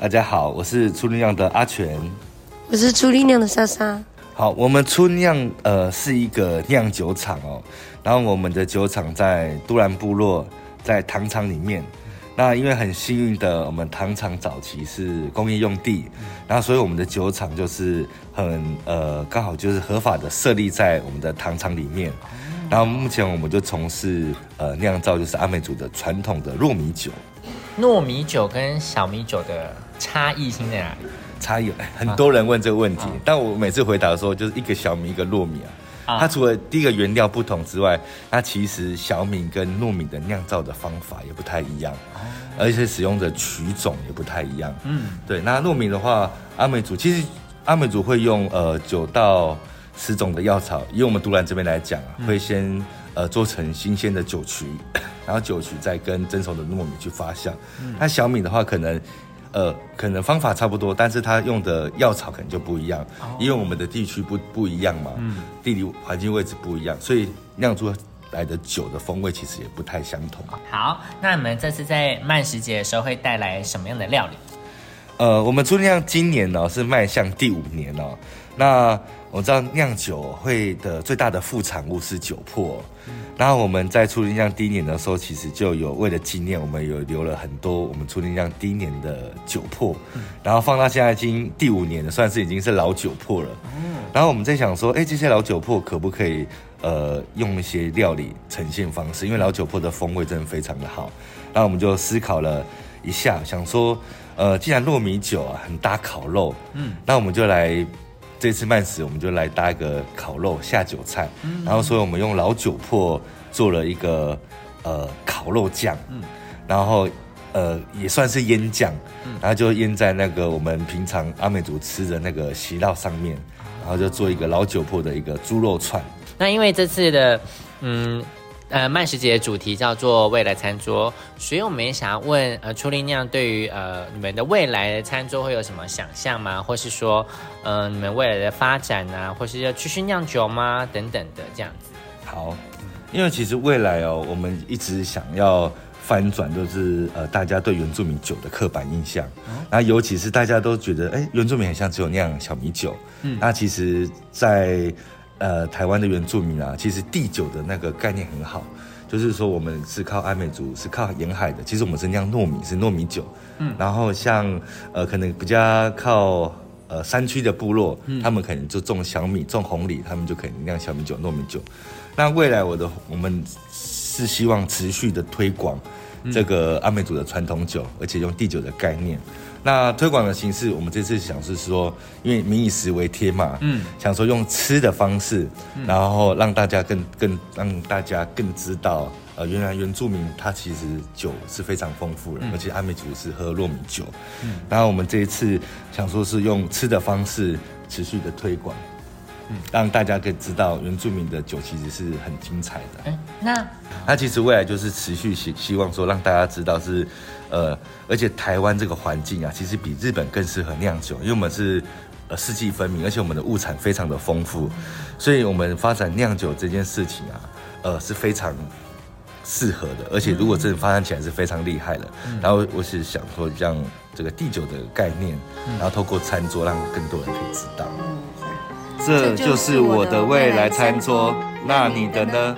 大家好，我是初力酿的阿全。我是初力酿的莎莎。好，我们初酿呃是一个酿酒厂哦，然后我们的酒厂在都兰部落，在糖厂里面。那因为很幸运的，我们糖厂早期是工业用地，然后所以我们的酒厂就是很呃刚好就是合法的设立在我们的糖厂里面。然后目前我们就从事呃酿造就是阿美族的传统的糯米酒。糯米酒跟小米酒的差异性在哪里？差异很多人问这个问题，但我每次回答的时候就是一个小米一个糯米啊。它除了第一个原料不同之外，它其实小米跟糯米的酿造的方法也不太一样，而且使用的曲种也不太一样。嗯，对。那糯米的话，阿美族其实阿美族会用呃九到十种的药草，以我们独兰这边来讲，会先呃做成新鲜的酒曲，然后酒曲再跟蒸熟的糯米去发酵。那小米的话，可能。呃，可能方法差不多，但是它用的药草可能就不一样，因为我们的地区不不一样嘛，嗯，地理环境位置不一样，所以酿出来的酒的风味其实也不太相同。好，那你们这次在慢食节的时候会带来什么样的料理？呃，我们初酿今年呢是迈向第五年哦，那。我知道酿酒会的最大的副产物是酒粕，然后我们在初林酿第一年的时候，其实就有为了纪念，我们有留了很多我们初林酿第一年的酒粕，然后放到现在已经第五年了，算是已经是老酒粕了。然后我们在想说，哎，这些老酒粕可不可以呃用一些料理呈现方式？因为老酒粕的风味真的非常的好。然后我们就思考了一下，想说，呃，既然糯米酒啊很搭烤肉，嗯，那我们就来。这次慢食，我们就来搭一个烤肉下酒菜，然后所以我们用老酒粕做了一个呃烤肉酱，然后呃也算是腌酱，然后就腌在那个我们平常阿美族吃的那个席烙上面，然后就做一个老酒粕的一个猪肉串。那因为这次的嗯。呃，慢食节的主题叫做未来餐桌，所以我们也想要问，呃，初力酿对于呃你们的未来的餐桌会有什么想象吗？或是说，呃，你们未来的发展啊，或是要继续酿酒吗？等等的这样子。好，因为其实未来哦，我们一直想要翻转，就是呃大家对原住民酒的刻板印象，那尤其是大家都觉得，哎，原住民很像只有酿小米酒，嗯，那其实，在呃，台湾的原住民啊，其实地酒的那个概念很好，就是说我们是靠阿美族，是靠沿海的。其实我们是酿糯米，是糯米酒。嗯，然后像呃，可能比较靠呃山区的部落，他们可能就种小米、种红米，他们就可以酿小米酒、糯米酒。那未来我的我们是希望持续的推广这个阿美族的传统酒，而且用地酒的概念。那推广的形式，我们这次想是说，因为民以食为天嘛，嗯，想说用吃的方式，然后让大家更更让大家更知道，呃，原来原住民他其实酒是非常丰富的，而且阿美族是喝糯米酒，嗯，然后我们这一次想说是用吃的方式持续的推广。让大家可以知道原住民的酒其实是很精彩的。嗯，那那其实未来就是持续希希望说让大家知道是，呃，而且台湾这个环境啊，其实比日本更适合酿酒，因为我们是呃四季分明，而且我们的物产非常的丰富，所以我们发展酿酒这件事情啊，呃是非常适合的，而且如果真的发展起来是非常厉害的。然后我是想说，让这个地酒的概念，然后透过餐桌让更多人可以知道。这就是我的未来餐桌，那你的呢？